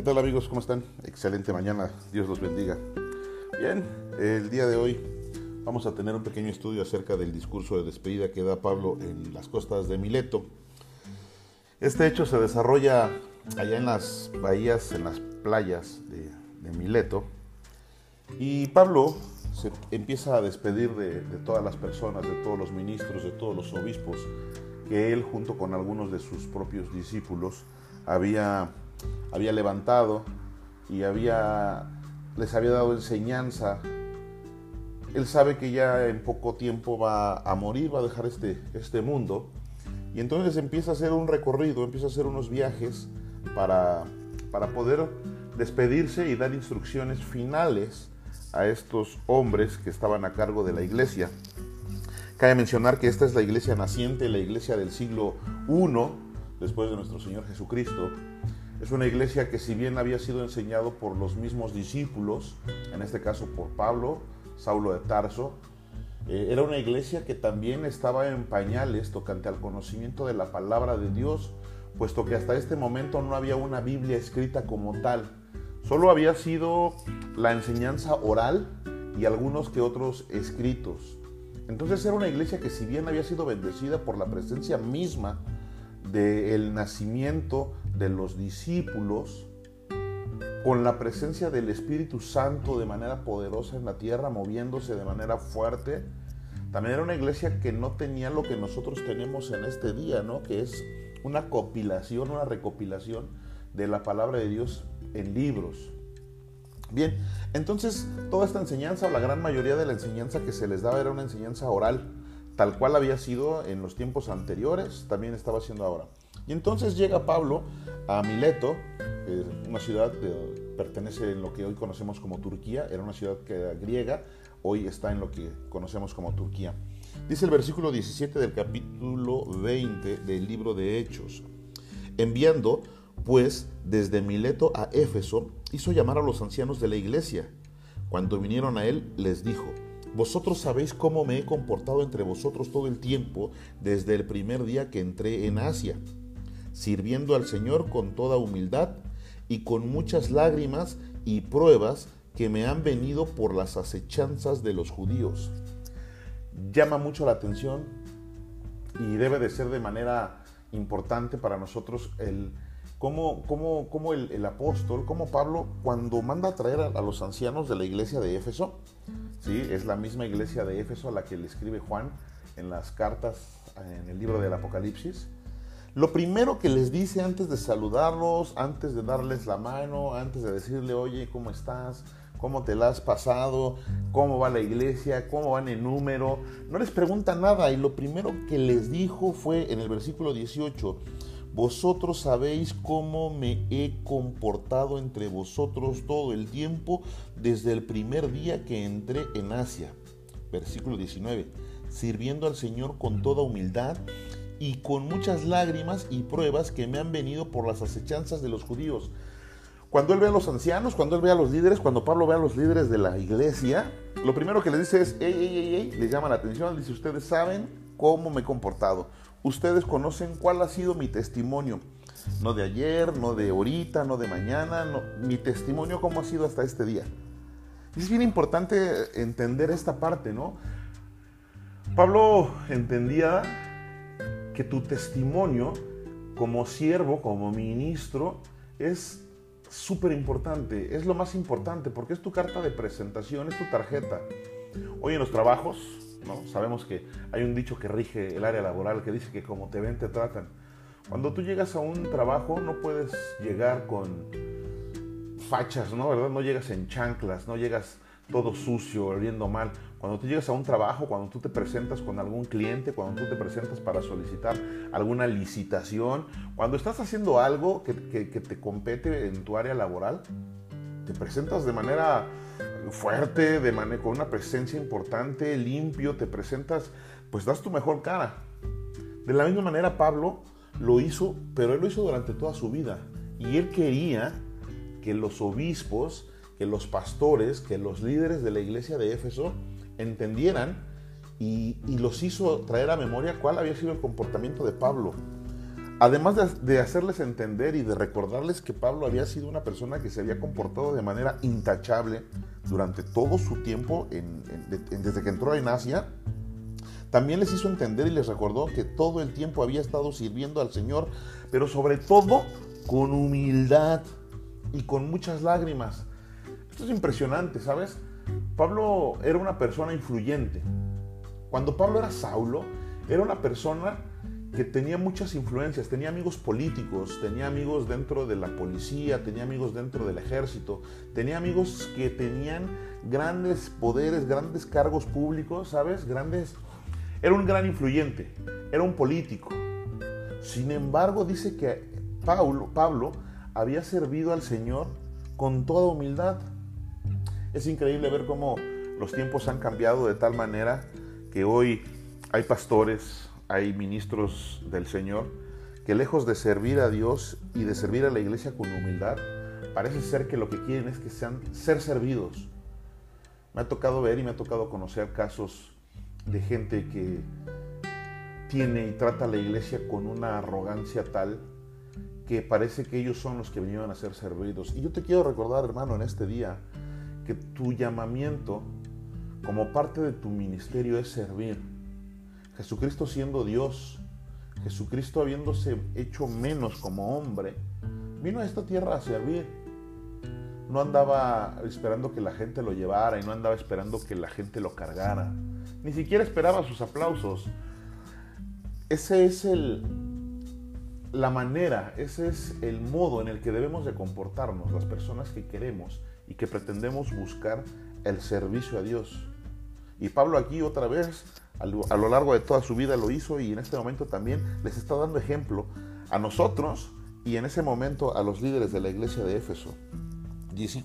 ¿Qué tal amigos? ¿Cómo están? Excelente mañana, Dios los bendiga. Bien, el día de hoy vamos a tener un pequeño estudio acerca del discurso de despedida que da Pablo en las costas de Mileto. Este hecho se desarrolla allá en las bahías, en las playas de, Mileto, y Pablo se empieza a despedir de, de todas las personas, de todos los ministros, de todos los obispos que él junto con algunos de sus propios discípulos había había levantado y había, les había dado enseñanza. Él sabe que ya en poco tiempo va a morir, va a dejar este, este mundo. Y entonces empieza a hacer un recorrido, empieza a hacer unos viajes para, para poder despedirse y dar instrucciones finales a estos hombres que estaban a cargo de la iglesia. Cabe mencionar que esta es la iglesia naciente, la iglesia del siglo I, después de nuestro Señor Jesucristo, es una iglesia que si bien había sido enseñado por los mismos discípulos, en este caso por Pablo, Saulo de Tarso, eh, era una iglesia que también estaba en pañales tocante al conocimiento de la palabra de Dios, puesto que hasta este momento no había una Biblia escrita como tal. Solo había sido la enseñanza oral y algunos que otros escritos. Entonces era una iglesia que si bien había sido bendecida por la presencia misma del nacimiento de los discípulos, con la presencia del Espíritu Santo de manera poderosa en la tierra, moviéndose de manera fuerte. También era una iglesia que no tenía lo que nosotros tenemos en este día, ¿no? Que es una compilación, una recopilación de la palabra de Dios en libros. Bien, entonces toda esta enseñanza, o la gran mayoría de la enseñanza que se les daba era una enseñanza oral tal cual había sido en los tiempos anteriores, también estaba siendo ahora. Y entonces llega Pablo a Mileto, una ciudad que pertenece en lo que hoy conocemos como Turquía, era una ciudad que era griega, hoy está en lo que conocemos como Turquía. Dice el versículo 17 del capítulo 20 del libro de Hechos, enviando pues desde Mileto a Éfeso, hizo llamar a los ancianos de la iglesia. Cuando vinieron a él, les dijo, vosotros sabéis cómo me he comportado entre vosotros todo el tiempo desde el primer día que entré en Asia, sirviendo al Señor con toda humildad y con muchas lágrimas y pruebas que me han venido por las acechanzas de los judíos. Llama mucho la atención y debe de ser de manera importante para nosotros el cómo, cómo, el, apóstol, cómo Pablo, cuando manda a traer a los ancianos de la iglesia de Éfeso, ¿sí? Es la misma iglesia de Éfeso a la que le escribe Juan en las cartas en el libro del Apocalipsis. Lo primero que les dice antes de saludarlos, antes de darles la mano, antes de decirle, oye, ¿cómo estás? ¿Cómo te la has pasado? ¿Cómo va la iglesia? ¿Cómo van en número? No les pregunta nada y lo primero que les dijo fue en el versículo 18, vosotros sabéis cómo me he comportado entre vosotros todo el tiempo desde el primer día que entré en Asia. Versículo 19. Sirviendo al Señor con toda humildad y con muchas lágrimas y pruebas que me han venido por las acechanzas de los judíos. Cuando él ve a los ancianos, cuando él ve a los líderes, cuando Pablo ve a los líderes de la iglesia, lo primero que le dice es, ey, ey, ey, ey, le llama la atención, dice, ustedes saben cómo me he comportado. Ustedes conocen cuál ha sido mi testimonio. No de ayer, no de ahorita, no de mañana, mi testimonio cómo ha sido hasta este día. es bien importante entender esta parte, ¿no? Pablo entendía que tu testimonio como siervo, como ministro, es súper importante, es lo más importante porque es tu carta de presentación, es tu tarjeta. Hoy en los trabajos, Sabemos que hay un dicho que rige el área laboral que dice que como te ven, te tratan. Cuando tú llegas a un trabajo no puedes llegar con fachas, ¿no? ¿Verdad? No llegas en chanclas, no llegas todo sucio, oliendo mal. Cuando tú llegas a un trabajo, cuando tú te presentas con algún cliente, cuando tú te presentas para solicitar alguna licitación, cuando estás haciendo algo que, que te compete en tu área laboral, te presentas de manera fuerte, de manera, con una presencia importante, limpio, te presentas, pues das tu mejor cara. De la misma manera Pablo lo hizo, pero él lo hizo durante toda su vida. Y él quería que los obispos, que los pastores, que los líderes de la iglesia de Éfeso entendieran y, los hizo traer a memoria cuál había sido el comportamiento de Pablo. Además de, hacerles entender y de recordarles que Pablo había sido una persona que se había comportado de manera intachable durante todo su tiempo, desde que entró en Asia, también les hizo entender y les recordó que todo el tiempo había estado sirviendo al Señor, pero sobre todo con humildad y con muchas lágrimas. Esto es impresionante, ¿sabes? Pablo era una persona influyente. Cuando Pablo era Saulo, era una persona que tenía muchas influencias, tenía amigos políticos, tenía amigos dentro de la policía, tenía amigos dentro del ejército, tenía amigos que tenían grandes poderes, grandes cargos públicos, ¿sabes? Grandes... Era un gran influyente, era un político. Sin embargo, dice que Pablo, Pablo había servido al Señor con toda humildad. Es increíble ver cómo los tiempos han cambiado de tal manera que hoy hay pastores, hay ministros del Señor que lejos de servir a Dios y de servir a la iglesia con humildad, parece ser que lo que quieren es que sean ser servidos. Me ha tocado ver y me ha tocado conocer casos de gente que tiene y trata a la iglesia con una arrogancia tal que parece que ellos son los que vinieron a ser servidos. Y yo te quiero recordar, hermano, en este día, que tu llamamiento como parte de tu ministerio es servir Jesucristo siendo Dios, Jesucristo habiéndose hecho menos como hombre, vino a esta tierra a servir. No andaba esperando que la gente lo llevara y no andaba esperando que la gente lo cargara. Ni siquiera esperaba sus aplausos. Ese es el la manera, ese es el modo en el que debemos de comportarnos las personas que queremos y que pretendemos buscar el servicio a Dios. Y Pablo aquí otra vez a lo largo de toda su vida lo hizo y en este momento también les está dando ejemplo a nosotros y en ese momento a los líderes de la iglesia de Éfeso.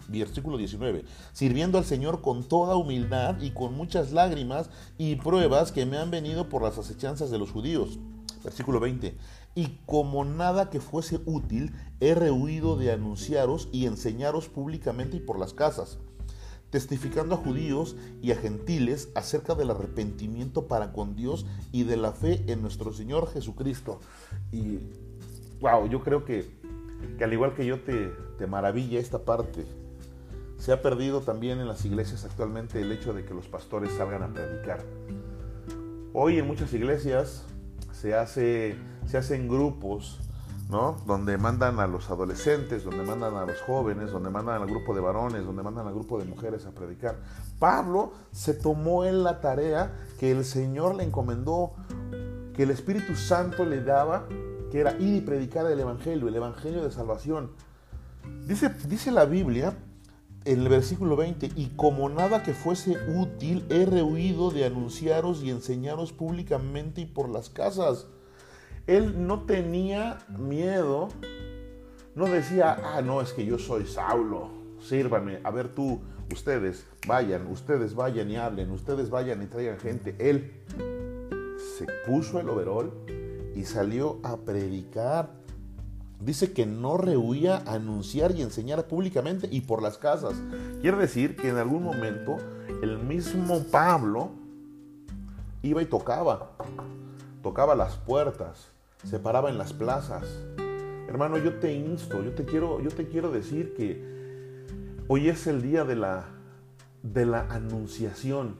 Versículo 19. Sirviendo al Señor con toda humildad y con muchas lágrimas y pruebas que me han venido por las acechanzas de los judíos. Versículo 20. Y como nada que fuese útil, he rehuido de anunciaros y enseñaros públicamente y por las casas testificando a judíos y a gentiles acerca del arrepentimiento para con Dios y de la fe en nuestro Señor Jesucristo. Y, wow, yo creo que, que al igual que yo te, te maravilla esta parte. Se ha perdido también en las iglesias actualmente el hecho de que los pastores salgan a predicar. Hoy en muchas iglesias se, hace, se hacen grupos ¿no? Donde mandan a los adolescentes, donde mandan a los jóvenes, donde mandan al grupo de varones, donde mandan al grupo de mujeres a predicar. Pablo se tomó en la tarea que el Señor le encomendó, que el Espíritu Santo le daba, que era ir y predicar el Evangelio, el Evangelio de salvación. Dice, dice la Biblia en el versículo 20, y como nada que fuese útil, he rehuido de anunciaros y enseñaros públicamente y por las casas él no tenía miedo, no decía, ah, no, es que yo soy Saulo, sírvanme, a ver tú, ustedes vayan, ustedes vayan y hablen, ustedes vayan y traigan gente. Él se puso el overol y salió a predicar. Dice que no rehuía anunciar y enseñar públicamente y por las casas. Quiere decir que en algún momento el mismo Pablo iba y tocaba, tocaba las puertas, se paraba en las plazas. Hermano, yo te insto, yo te quiero, yo te quiero decir que hoy es el día de la, de la anunciación.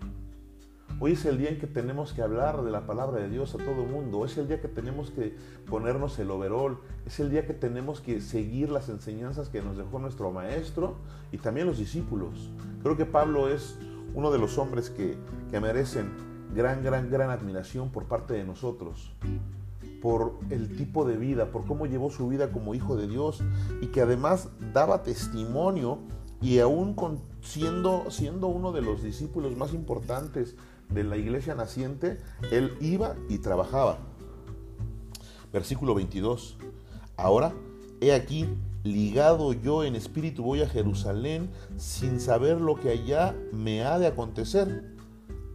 Hoy es el día en que tenemos que hablar de la palabra de Dios a todo el mundo. Es el día que tenemos que ponernos el overol. Es el día que tenemos que seguir las enseñanzas que nos dejó nuestro maestro y también los discípulos. Creo que Pablo es uno de los hombres que, que merecen gran, gran, gran admiración por parte de nosotros por el tipo de vida, por cómo llevó su vida como hijo de Dios y que además daba testimonio y aún siendo, siendo uno de los discípulos más importantes de la iglesia naciente, él iba y trabajaba. Versículo 22. Ahora, he aquí, ligado yo en espíritu voy a Jerusalén sin saber lo que allá me ha de acontecer.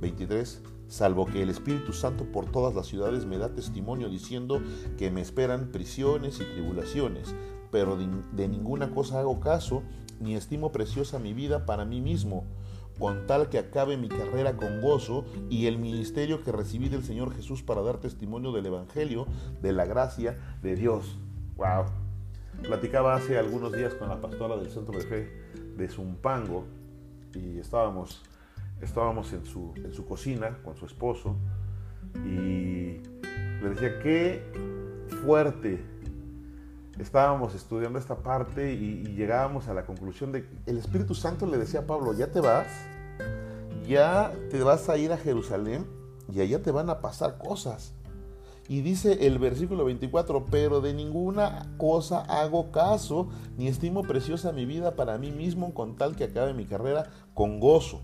23 salvo que el Espíritu Santo por todas las ciudades me da testimonio diciendo que me esperan prisiones y tribulaciones, pero de, ninguna cosa hago caso, ni estimo preciosa mi vida para mí mismo, con tal que acabe mi carrera con gozo y el ministerio que recibí del Señor Jesús para dar testimonio del Evangelio, de la gracia de Dios. ¡Wow! Platicaba hace algunos días con la pastora del Centro de Fe de Zumpango y estábamos, estábamos en, su, en su cocina con su esposo y le decía, qué fuerte estábamos estudiando esta parte y, llegábamos a la conclusión de que el Espíritu Santo le decía a Pablo, ya te vas, ya te vas a ir a Jerusalén y allá te van a pasar cosas. Y dice el versículo 24, pero de ninguna cosa hago caso, ni estimo preciosa mi vida para mí mismo con tal que acabe mi carrera con gozo.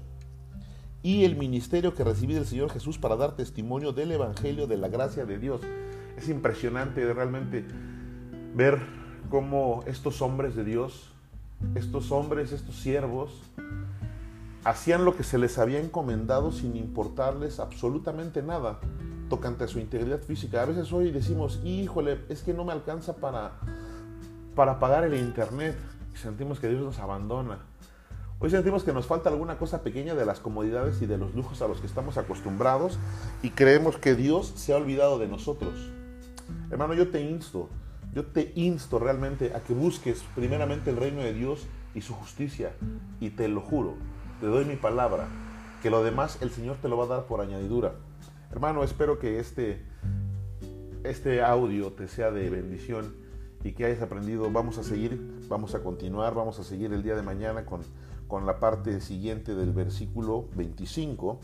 Y el ministerio que recibí del Señor Jesús para dar testimonio del Evangelio de la gracia de Dios. Es impresionante realmente ver cómo estos hombres de Dios, estos hombres, estos siervos, hacían lo que se les había encomendado sin importarles absolutamente nada tocante a su integridad física. A veces hoy decimos, híjole, es que no me alcanza para, para pagar el internet. Y sentimos que Dios nos abandona. Hoy sentimos que nos falta alguna cosa pequeña de las comodidades y de los lujos a los que estamos acostumbrados y creemos que Dios se ha olvidado de nosotros. Hermano, yo te insto, yo te insto realmente a que busques primeramente el reino de Dios y su justicia. Y te lo juro, te doy mi palabra, que lo demás el Señor te lo va a dar por añadidura. Hermano, espero que este, este audio te sea de bendición y que hayas aprendido. Vamos a seguir, vamos a continuar, vamos a seguir el día de mañana con, con la parte siguiente del versículo 25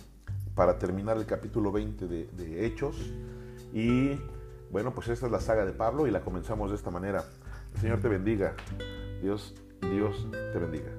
para terminar el capítulo 20 de, de Hechos. Y bueno, pues esta es la saga de Pablo y la comenzamos de esta manera. El Señor te bendiga. Dios, Dios te bendiga.